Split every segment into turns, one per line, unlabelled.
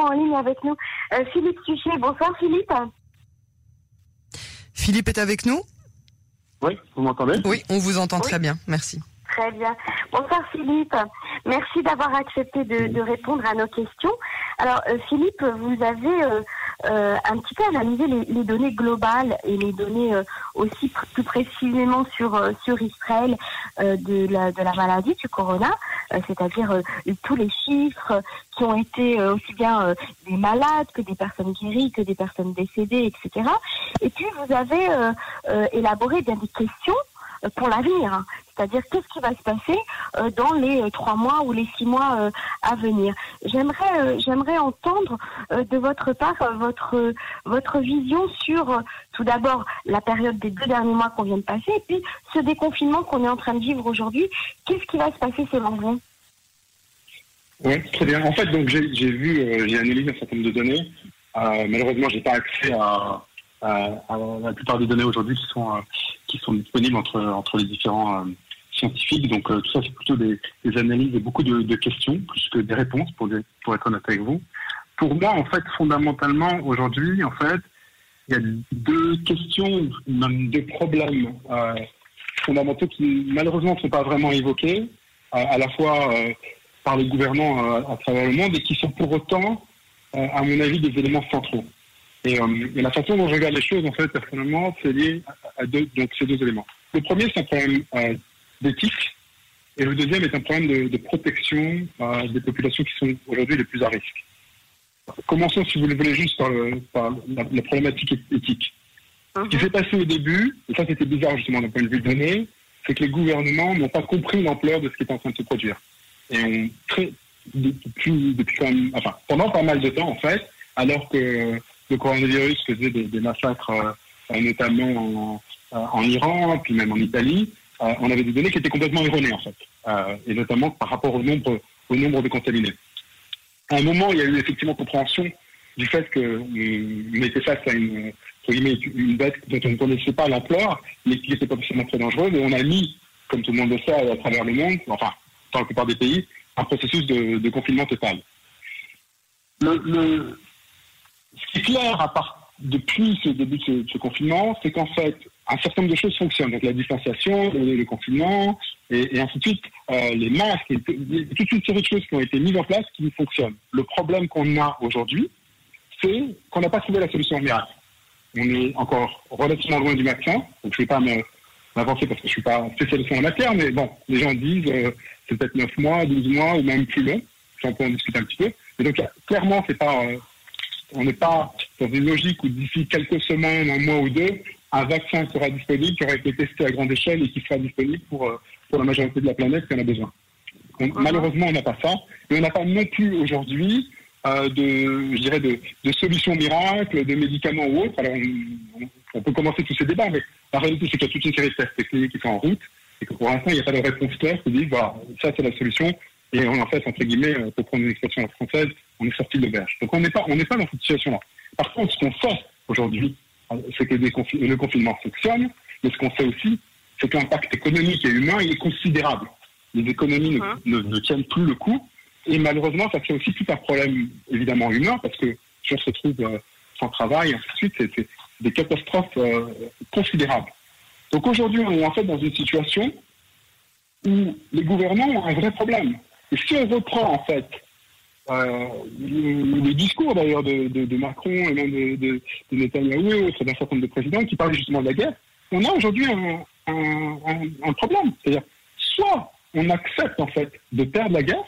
en ligne avec nous euh, Philippe Suchet. Bonsoir Philippe.
Philippe est avec nous
Oui, vous m'entendez?
Oui, on vous entend très bien, merci.
Très bien. Bonsoir Philippe. Merci d'avoir accepté de, répondre à nos questions. Alors euh, Philippe, vous avez euh, euh, un petit peu analysé les, données globales et les données aussi plus précisément sur sur Israël de la de la maladie du corona, c'est-à-dire tous les chiffres qui ont été aussi bien des malades que des personnes guéries que des personnes décédées, etc. Et puis vous avez élaboré bien des questions pour l'avenir. Hein. C'est-à-dire qu'est-ce qui va se passer euh, dans les euh, trois mois ou les six mois euh, à venir? J'aimerais, j'aimerais entendre de votre part votre votre vision sur tout d'abord la période des deux derniers mois qu'on vient de passer et puis ce déconfinement qu'on est en train de vivre aujourd'hui. Qu'est-ce qui va se passer selon vous?
Oui, très bien. En fait, donc j'ai, vu, j'ai analysé un certain nombre de données. malheureusement, j'ai pas accès à, la plupart des données aujourd'hui qui sont qui sont disponibles entre entre les différents scientifiques. Donc euh, tout ça, c'est plutôt des, analyses et beaucoup de, questions, plus que des réponses, pour, pour être honnête avec vous. Pour moi, en fait, fondamentalement, aujourd'hui, en fait, il y a deux questions, même deux problèmes euh, fondamentaux qui, malheureusement, ne sont pas vraiment évoqués, à la fois euh, par les gouvernants à travers le monde, et qui sont pour autant, à mon avis, des éléments centraux. Et, la façon dont je regarde les choses, en fait, personnellement, c'est lié à, deux, donc ces deux éléments. Le premier, c'est un problème d'éthique. Et le deuxième est un problème de, protection euh, des populations qui sont aujourd'hui les plus à risque. Commençons, si vous le voulez, juste par, la, problématique éthique. Ce qui uh-huh. s'est passé au début, et ça c'était bizarre justement d'un point de vue donné, c'est que les gouvernements n'ont pas compris l'ampleur de ce qui est en train de se produire. Et ont très, depuis, depuis quand même, enfin, pendant pas mal de temps en fait, alors que le coronavirus faisait des, massacres, euh, notamment en, en, Iran, puis même en Italie, euh, on avait des données qui étaient complètement erronées en fait, euh, et notamment par rapport au nombre, au nombre de contaminés. À un moment, il y a eu effectivement compréhension du fait qu'on était face à une, bête dont on ne connaissait pas l'ampleur, mais qui était potentiellement très dangereuse, et on a mis, comme tout le monde le sait à travers le monde, enfin, dans la plupart des pays, un processus de, confinement total. Le, ce qui est clair à part, depuis ce début de ce confinement, c'est qu'en fait, un certain nombre de choses fonctionnent. Donc la distanciation, le, confinement, et, ainsi de suite, euh, les masques, et, toute une série de choses qui ont été mises en place qui fonctionnent. Le problème qu'on a aujourd'hui, c'est qu'on n'a pas trouvé la solution miracle. On est encore relativement loin du vaccin, donc je ne vais pas m'avancer parce que je ne suis pas spécialiste en matière, mais bon, les gens disent euh, c'est peut-être 9 mois, 12 mois ou même plus long. J'en peux en discuter un petit peu. Mais donc clairement, c'est pas, euh, on n'est pas dans une logique où d'ici quelques semaines, un mois ou deux, un vaccin sera disponible, qui aura été testé à grande échelle et qui sera disponible pour, euh, pour la majorité de la planète qui en a besoin. malheureusement, on n'a pas ça. Et on n'a pas non plus aujourd'hui euh, de, je dirais, de, de, solutions miracles, de médicaments ou autres. Alors, on, peut commencer tous ces débats, mais la réalité, c'est qu'il y a toute une série de tests techniques qui sont en route et que pour l'instant, il n'y a pas de réponse claire qui dit, voilà, ça, c'est la solution. Et on en fait, entre guillemets, euh, pour prendre une expression française, on est sorti de l'auberge. Donc, on n'est pas, on n'est pas dans cette situation-là. Par contre, ce qu'on fait aujourd'hui, c'est que le confinement fonctionne, mais ce qu'on sait aussi, c'est que l'impact économique et humain est considérable. Les économies hein ne, tiennent plus le coup, et malheureusement, ça fait aussi tout un problème évidemment humain, parce que si on se retrouve euh, sans travail, et ainsi de suite, c'est des catastrophes euh, considérables. Donc aujourd'hui, on est en fait dans une situation où les gouvernants ont un vrai problème. Et si on reprend en fait euh, le, discours d'ailleurs de, Macron et même de, Netanyahou et d'un certain nombre de présidents qui parlent justement de la guerre, on a aujourd'hui un, problème. C'est-à-dire, soit on accepte en fait de perdre la guerre,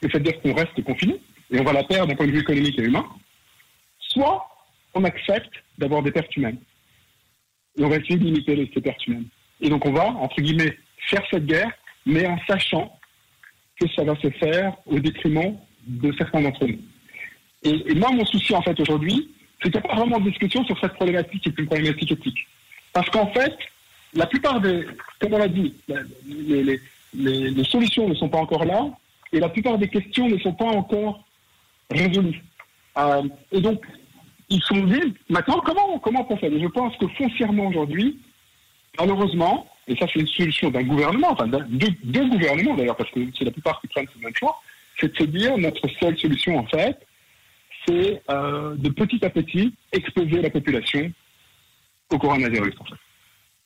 c'est-à-dire qu'on reste confiné, et on va la perdre d'un point de vue économique et humain, soit on accepte d'avoir des pertes humaines. Et on va essayer de limiter ces pertes humaines. Et donc on va, entre guillemets, faire cette guerre, mais en sachant que ça va se faire au détriment de certains d'entre nous. Et, moi, mon souci, en fait, aujourd'hui, c'est qu'il n'y a pas vraiment de discussion sur cette problématique qui est une problématique éthique. Parce qu'en fait, la plupart des, comme on l'a dit, les, solutions ne sont pas encore là et la plupart des questions ne sont pas encore résolues. Euh, et donc, ils sont dit, maintenant, comment, comment on procède Je pense que foncièrement aujourd'hui, malheureusement, et ça c'est une solution d'un gouvernement, enfin deux gouvernements d'ailleurs, parce que c'est la plupart qui prennent ce même choix, c'est de se dire notre seule solution en fait, c'est euh, de petit à petit exposer la population au coronavirus. En fait.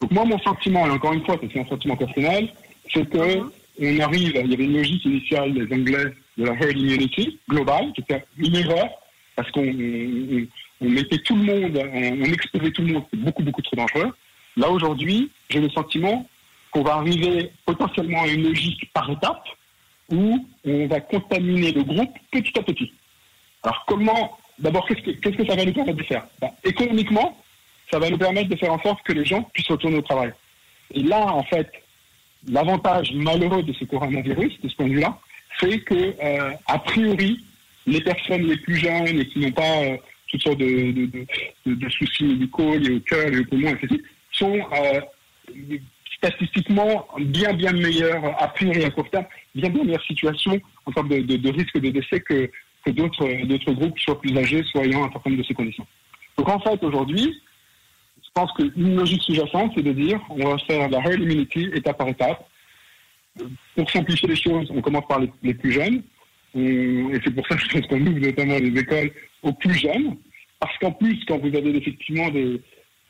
Donc moi, mon sentiment, et encore une fois, c'est un sentiment personnel, c'est que
Mhm.
on arrive, il y avait une logique initiale des Anglais de la herd immunity globale, qui était une erreur, parce qu'on on, on mettait tout le monde, on, on exposait tout le monde, c'est beaucoup, beaucoup trop dangereux. Là, aujourd'hui, j'ai le sentiment qu'on va arriver potentiellement à une logique par étape, où on va contaminer le groupe petit à petit. Alors comment, d'abord, qu'est-ce que, qu'est-ce que ça va nous permettre de faire? Ben, Économiquement, ça va nous permettre de faire en sorte que les gens puissent retourner au travail. Et là, en fait, l'avantage malheureux de ce coronavirus, de ce point de vue-là, c'est que, euh, a priori, les personnes les plus jeunes et qui n'ont pas euh, toutes sortes de, de, de, de- de soucis médicaux liés au cœur, liés au poumon, etc., sont euh, statistiquement bien, bien meilleures, a priori à court bien, bien meilleure situation en termes de, risque de décès que, que d'autres, groupes, soit plus âgés, soit ayant un de ces conditions. Donc en fait, aujourd'hui, je pense qu'une logique sous-jacente, c'est de dire on va faire la herd immunity étape par étape. Pour simplifier les choses, on commence par les, les plus jeunes. Et c'est pour ça que je pense qu'on ouvre notamment les écoles aux plus jeunes. Parce qu'en plus, quand vous avez effectivement des,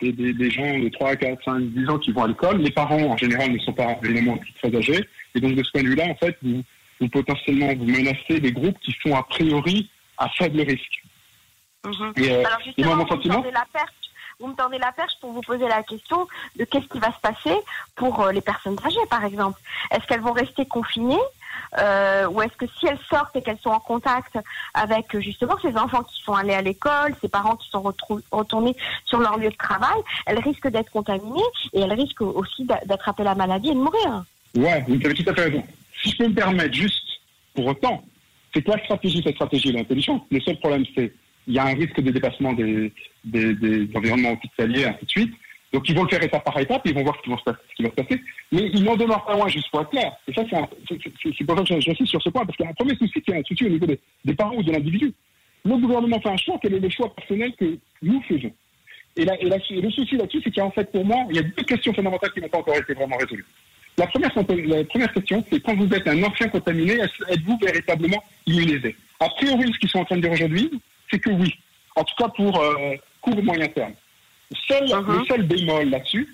des, des, des gens de 3, 4, 5, 10 ans qui vont à l'école, les parents en général ne sont pas évidemment très âgés. Et donc de ce point de vue-là, en fait, vous, vous potentiellement vous menacez des groupes qui sont a priori à faible risque.
Mhm.
Et, euh,
Alors
et
justement,
moi, mon
vous me,
sentiment,
tendez la perche, vous me tendez la perche pour vous poser la question de qu'est-ce qui va se passer pour euh, les personnes âgées, par exemple. Est-ce qu'elles vont rester confinées euh, ou est-ce que si elles sortent et qu'elles sont en contact avec euh, justement ces enfants qui sont allés à l'école, ces parents qui sont retournés sur leur lieu de travail, elles risquent d'être contaminées et elles risquent aussi d'a- d'attraper la maladie et de mourir.
Ouais, vous avez tout à fait raison. Si je peux me permettre, juste pour autant, c'est que la stratégie, cette stratégie est intelligente. Le seul problème, c'est il y a un risque de dépassement des environnements hospitaliers, ainsi de suite. Donc ils vont le faire étape par étape, ils vont voir ce qui va se passer. Ce qui va se passer. Mais ils n'en demeurent pas loin, juste pour être clair. Et ça, c'est pour ça que j'insiste sur ce point, parce qu'il y a un premier souci qui est un souci au niveau des, parents ou de l'individu. Le gouvernement fait un choix, quel est le choix personnel que nous faisons et, et et le souci là-dessus, c'est qu'en fait, pour moi, il y a deux questions fondamentales qui n'ont pas encore été vraiment résolues. La première, question, c'est quand vous êtes un ancien contaminé, êtes-vous véritablement immunisé? A priori, ce qu'ils sont en train de dire aujourd'hui, c'est que oui. En tout cas pour euh, court moyen terme. Seul. Le seul bémol là-dessus,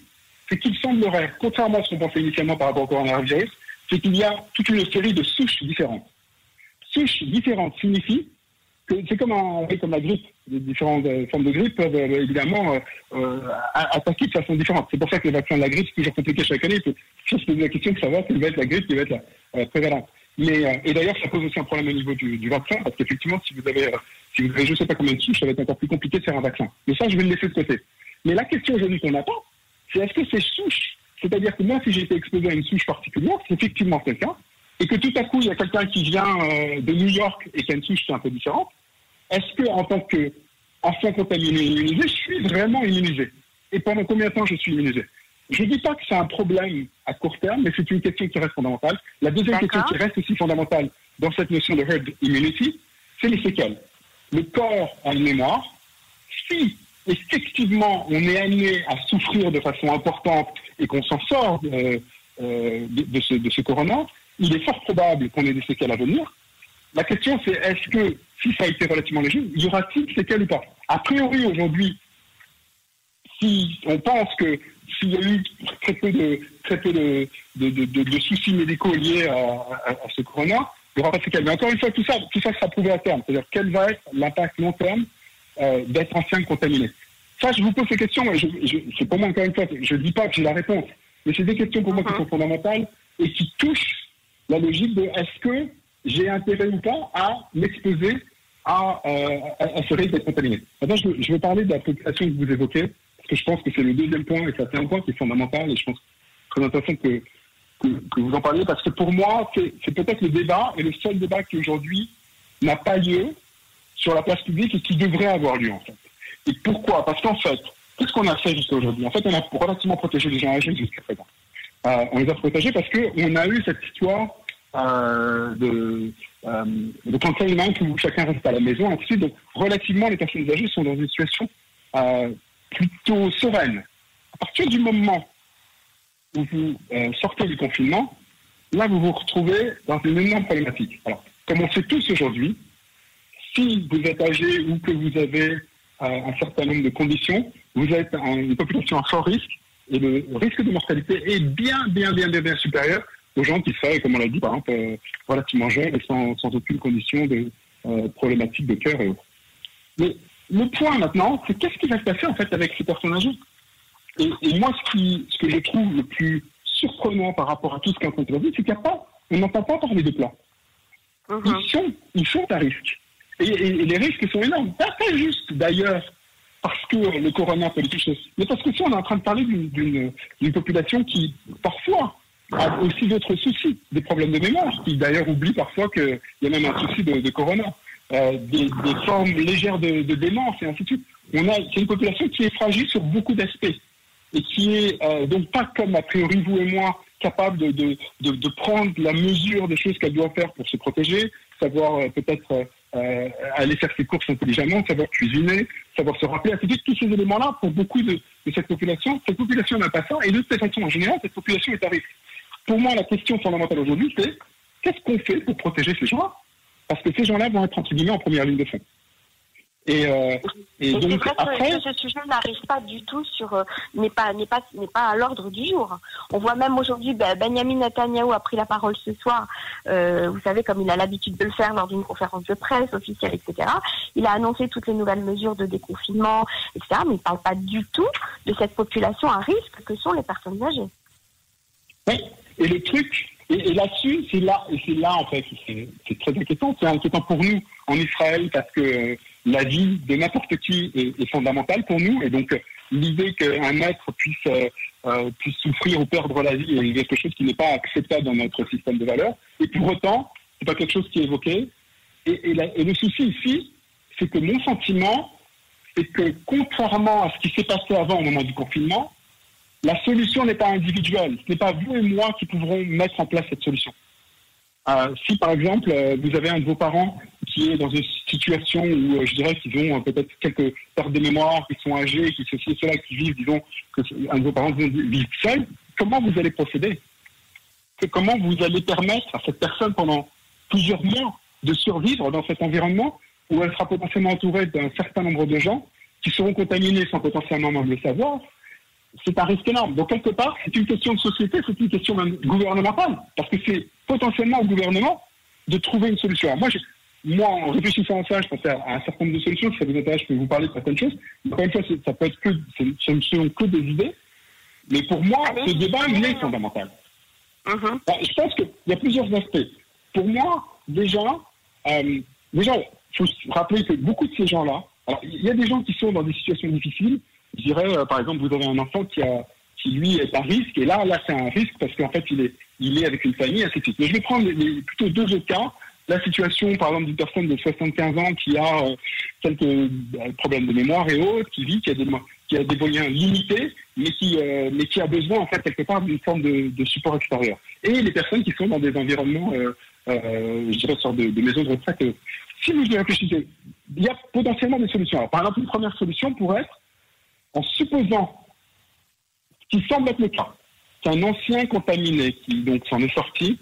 c'est qu'il semblerait, contrairement à ce qu'on pensait initialement par rapport au coronavirus, c'est qu'il y a toute une série de souches différentes. Souches différentes signifie que c'est comme, un- comme la grippe. Les différentes euh, formes de grippe peuvent euh, évidemment euh, euh, attaquer de façon différente. C'est pour ça que les vaccins de la grippe, c'est toujours compliqué chaque année. Il se poser la question de savoir quelle va être la grippe qui va être la, euh, prévalente. Mais, et d'ailleurs, ça pose aussi un problème au niveau du, du vaccin, parce qu'effectivement, si vous avez, si vous avez je ne sais pas combien de souches, ça va être encore plus compliqué de faire un vaccin. Mais ça, je vais le laisser de côté. Mais la question aujourd'hui qu'on attend, c'est est-ce que ces souches, c'est-à-dire que moi, si j'ai été exposé à une souche particulière, c'est effectivement quelqu'un, et que tout à coup, il y a quelqu'un qui vient euh, de New York et qui a une souche qui est un peu différente, est-ce que en tant qu'ancien contaminé immunisé, je suis vraiment immunisé? Et pendant combien de temps je suis immunisé? Je ne dis pas que c'est un problème à court terme, mais c'est une question qui reste fondamentale. La deuxième question qui reste aussi fondamentale dans cette notion de herd immunity, c'est les séquelles. Le corps a une mémoire. Si effectivement on est amené à souffrir de façon importante et qu'on s'en sort euh, euh, de, ce, corona, il est fort probable qu'on ait des séquelles à venir. La question, c'est est-ce que, si ça a été relativement léger, y aura-t-il séquelles ou pas? A priori, aujourd'hui, si on pense que s'il y a eu très peu de, soucis médicaux liés à ce corona, il n'y aura pas de séquelles. Mais encore une fois, tout ça, tout ça sera prouvé à terme. C'est-à-dire quel va être l'impact long terme euh, d'être ancien contaminé. Ça, je vous pose ces questions, je, je, c'est pour moi encore une fois, je ne dis pas que j'ai la réponse, mais c'est des questions pour moi qui sont fondamentales et qui touchent la logique de est-ce que j'ai intérêt ou pas à m'exposer à, euh, à, ce risque d'être contaminé. Maintenant, je, veux- je veux parler de la population que vous évoquez, parce que je pense que c'est le deuxième point, et ça c'est un point qui est fondamental, et je pense que c'est très intéressant que, que, que vous en parliez, parce que pour moi, c'est c'est peut-être le débat, et le seul débat qui aujourd'hui n'a pas lieu sur la place publique et qui devrait avoir lieu, en fait. Et pourquoi? Parce qu'en fait, qu'est-ce qu'on a fait jusqu'à aujourd'hui? En fait, on a relativement protégé les gens âgés jusqu'à présent. Euh, on les a protégés parce qu'on a eu cette histoire euh, de, euh, où chacun reste à la maison. Ensuite, donc, relativement, les personnes âgées sont dans une situation euh, plutôt sereine. À partir du moment où vous sortez du confinement, là, vous vous retrouvez dans une énorme problématique. Alors, comme on sait tous aujourd'hui, si vous êtes âgé ou que vous avez euh, un certain nombre de conditions, vous êtes une population à fort risque et le risque de mortalité est bien, bien, bien, bien, bien supérieur aux gens qui seraient, comme on l'a dit, par exemple, euh, relativement jeunes et sans, sans aucune condition de euh, problématique de cœur et autres. Mais le point maintenant, c'est qu'est-ce qui va se passer en fait avec ces personnes âgées et, et, moi, ce, qui, ce que je trouve le plus surprenant par rapport à tout ce qu'on a dit, c'est qu'il n'y a pas, on n'entend pas parler de plans. Uh -huh. Ils sont, ils sont à risque. Et, les risques sont énormes. Pas, juste d'ailleurs parce que le corona peut les toucher, mais parce que si on est en train de parler d'une population qui parfois a aussi d'autres soucis, des problèmes de mémoire, qui d'ailleurs oublie parfois qu'il y a même un souci de, de corona, euh, des, formes légères de, démence et ainsi de suite. On a, c'est une population qui est fragile sur beaucoup d'aspects et qui est euh, donc pas comme a priori vous et moi capable de prendre la mesure des choses qu'elle doit faire pour se protéger, savoir euh, peut-être euh, aller faire ses courses intelligemment, savoir cuisiner, savoir se rappeler, ainsi de suite. Tous ces éléments-là, pour beaucoup de, de, cette population, cette population n'a pas ça, et de toute façon, en général, cette population est à risque. Pour moi, la question fondamentale aujourd'hui, c'est qu'est-ce qu'on fait pour protéger ces gens-là? Parce que ces gens-là vont être, entre guillemets, en première ligne de front.
Et, euh, et, et donc vrai après, que ce sujet n'arrive pas du tout sur euh, n'est pas n'est pas n'est pas à l'ordre du jour. On voit même aujourd'hui ben, Benjamin Netanyahu a pris la parole ce soir. Euh, vous savez comme il a l'habitude de le faire lors d'une conférence de presse officielle, etc. Il a annoncé toutes les nouvelles mesures de déconfinement, etc. Mais il parle pas du tout de cette population à risque que sont les personnes âgées.
Oui. Et le truc et, là-dessus, c'est là, c'est là en fait, c'est très inquiétant. C'est inquiétant pour nous en Israël parce que la vie de n'importe qui est, fondamentale pour nous. Et donc, l'idée qu'un être puisse, euh, puisse souffrir ou perdre la vie est quelque chose qui n'est pas acceptable dans notre système de valeurs. Et pour autant, c'est pas quelque chose qui est évoqué. Et le souci ici, c'est que mon sentiment, c'est que contrairement à ce qui s'est passé avant au moment du confinement, la solution n'est pas individuelle. Ce n'est pas vous et moi qui pourront mettre en place cette solution. Euh, si par exemple euh, vous avez un de vos parents qui est dans une situation où euh, je dirais qu'ils ont peut-être quelques pertes de mémoire, qui sont âgés, qui ceci cela, qui vivent, disons, que un de vos parents vit seul, comment vous allez procéder? Comment vous allez permettre à cette personne pendant plusieurs mois de survivre dans cet environnement où elle sera potentiellement entourée d'un certain nombre de gens qui seront contaminés sans potentiellement même le savoir c'est un risque énorme. Donc, quelque part, c'est une question de société, c'est une question même gouvernementale, parce que c'est potentiellement au gouvernement de trouver une solution. Alors moi, je, moi, en réfléchissant à ça, je pensais à un certain nombre de solutions. Si ça vous intéresse, je peux vous parler de certaines choses. Encore une fois, ça peut être que, ce ne sont que des idées. Mais pour moi, Allez, ce débat, il est fondamental. Uh -huh. Alors, je pense qu'il y a plusieurs aspects. Pour moi, déjà, euh, déjà, il faut se rappeler que beaucoup de ces gens-là, alors, il y a des gens qui sont dans des situations difficiles, je dirais, euh, par exemple, vous avez un enfant qui, lui est à risque, et là, là, c'est un risque parce qu'en fait, il est, avec une famille, ainsi de. Mais je vais prendre plutôt deux autres cas. La situation, par exemple, d'une personne de 75 ans qui a euh, quelques euh, problèmes de mémoire et autres, qui vit, qui a des, moyens limités, mais qui, euh, mais qui a besoin, en fait, quelque part, d'une forme de, de, support extérieur. Et les personnes qui sont dans des environnements, je dirais, sorte de, de maisons de retraite. Si vous y réfléchissez, il y a potentiellement des solutions. Alors, par exemple, une première solution pourrait être en supposant, ce qui semble être le cas, qu'un ancien contaminé qui donc s'en est sorti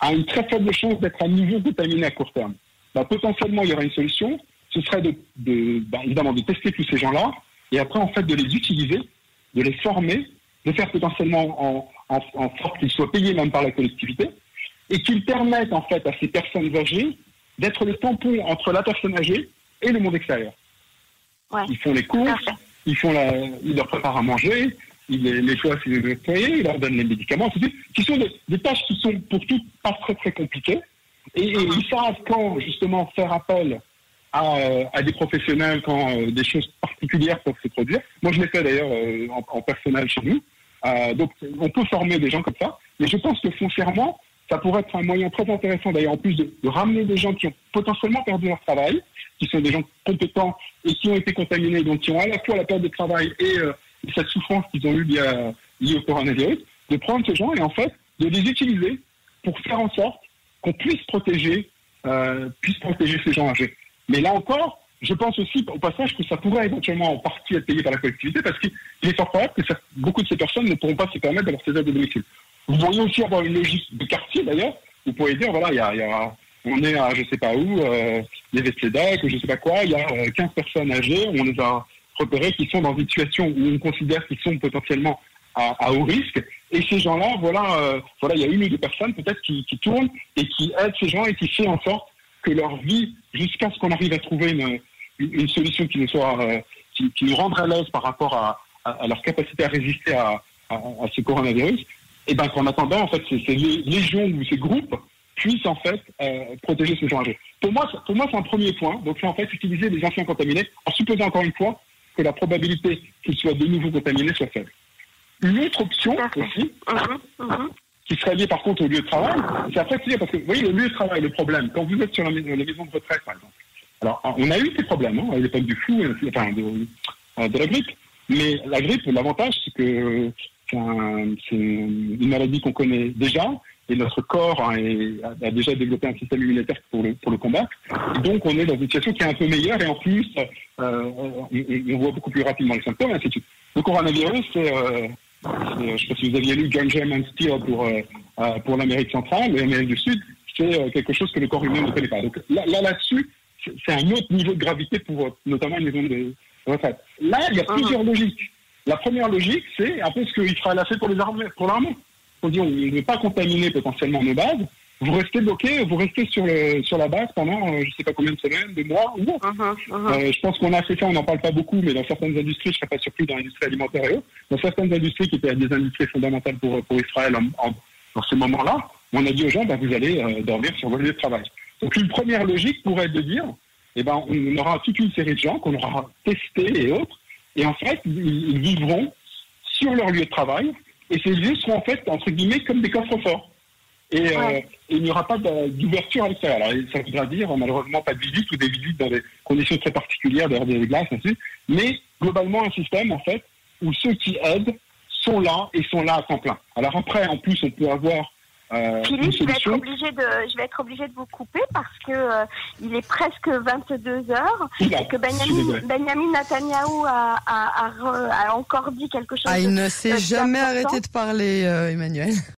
a une très faible chance d'être à nouveau contaminé à court terme. Bah, potentiellement, il y aura une solution. Ce serait de, de bah, évidemment de tester tous ces gens-là et après en fait de les utiliser, de les former, de faire potentiellement en, en, en sorte qu'ils soient payés même par la collectivité et qu'ils permettent en fait à ces personnes âgées d'être le tampon entre la personne âgée et le monde extérieur. Ouais. Ils font les courses, Parfait ils font la, ils leur préparent à manger, ils les nettoient si les nettoyer, ils leur donnent les médicaments, etc. qui sont des, des, tâches qui sont pour toutes pas très très compliquées. Et, et ils savent quand justement faire appel à, à des professionnels quand euh, des choses particulières peuvent se produire. Moi, je l'ai fait d'ailleurs euh, en, en, personnel chez nous. Euh, donc, on peut former des gens comme ça. Mais je pense que foncièrement, ça pourrait être un moyen très intéressant d'ailleurs en plus de, ramener des gens qui ont potentiellement perdu leur travail, qui sont des gens compétents et qui ont été contaminés, donc qui ont à la fois la perte de travail et, euh, et cette souffrance qu'ils ont eue liée, au coronavirus, de prendre ces gens et en fait de les utiliser pour faire en sorte qu'on puisse protéger, euh, puisse protéger ces gens âgés. Mais là encore, je pense aussi au passage que ça pourrait éventuellement en partie être payé par la collectivité parce qu'il est fort probable que beaucoup de ces personnes ne pourront pas se permettre d'avoir ces aides de domicile. Vous pourriez aussi avoir une logique de quartier d'ailleurs. Vous pourriez dire, voilà, il y a, y a on est à je sais pas où, euh, les Vesledac, ou je sais pas quoi, il y a euh, 15 personnes âgées, on les a repérées qui sont dans une situation où on considère qu'ils sont potentiellement à, à, haut risque. Et ces gens-là, voilà, euh, voilà, il y a une ou deux personnes peut-être qui, qui tournent et qui aident ces gens et qui font en sorte que leur vie, jusqu'à ce qu'on arrive à trouver une, une solution qui nous soit, euh, qui, qui, nous rende à l'aise par rapport à, à, à, leur capacité à résister à, à, ce coronavirus, et ben qu'en attendant, en fait, ces, légions ou ces groupes puissent en fait euh, protéger ces gens âgés. Pour moi, pour moi, c'est un premier point. Donc, c'est en fait utiliser les anciens contaminés, en supposant encore une fois que la probabilité qu'ils soient de nouveau contaminés soit faible. Une autre option aussi,
Mhm, mhm.
qui serait liée par contre au lieu de travail, c'est après parce que vous voyez le lieu de travail, le problème. Quand vous êtes sur la, maison, la maison de retraite, par exemple. Alors, on a eu ces problèmes hein, à l'époque du fou, enfin de, de la grippe. Mais la grippe, l'avantage, c'est que c'est un, une maladie qu'on connaît déjà et notre corps hein, est, a, déjà développé un système immunitaire pour le, pour le combattre. Donc, on est dans une situation qui est un peu meilleure et en plus, euh, on, on, voit beaucoup plus rapidement les symptômes et ainsi de suite. Le coronavirus, c'est, euh, je ne sais pas si vous aviez lu John German Steele pour, euh, pour l'Amérique centrale et l'Amérique du Sud, c'est quelque chose que le corps humain ne connaît pas. Donc là, là là-dessus, c'est un autre niveau de gravité pour notamment une maison de retraite. Là, il y a plusieurs logiques. La première logique, c'est un peu ce qu'il fera la fait pour les armées, pour l'armée. On dit on ne veut pas contaminer potentiellement nos bases. Vous restez bloqué, vous restez sur le sur la base pendant euh, je sais pas combien de semaines, de mois ou.
Uh -huh, uh -huh.
euh, je pense qu'on a fait ça, on n'en parle pas beaucoup, mais dans certaines industries, je ne serais pas surpris dans l'industrie alimentaire et autres, dans certaines industries qui étaient des industries fondamentales pour pour Israël en, en, dans ces moments-là, on a dit aux gens bah, vous allez euh, dormir sur vos lieux de travail. Donc une première logique pourrait être de dire eh ben, on aura toute une série de gens qu'on aura testés et autres, et en fait, ils, vivront sur leur lieu de travail, et ces lieux seront en fait, entre guillemets, comme des coffres-forts. Et, ouais. euh, et, il n'y aura pas d'ouverture à l'extérieur. Alors, ça voudra dire, malheureusement, pas de visite ou des visites dans des conditions très particulières, derrière des glaces, ainsi mais globalement, un système, en fait, où ceux qui aident sont là et sont là à temps plein. Alors après, en plus, on peut avoir
euh, Philippe, je vais, être obligé de, je vais être obligé de vous couper parce que euh, il est presque 22 heures
Oula,
et que Benjamin, Benjamin Netanyahu a, a, a, a, encore dit quelque chose.
Ah, il ne s'est jamais arrêté de parler, euh, Emmanuel.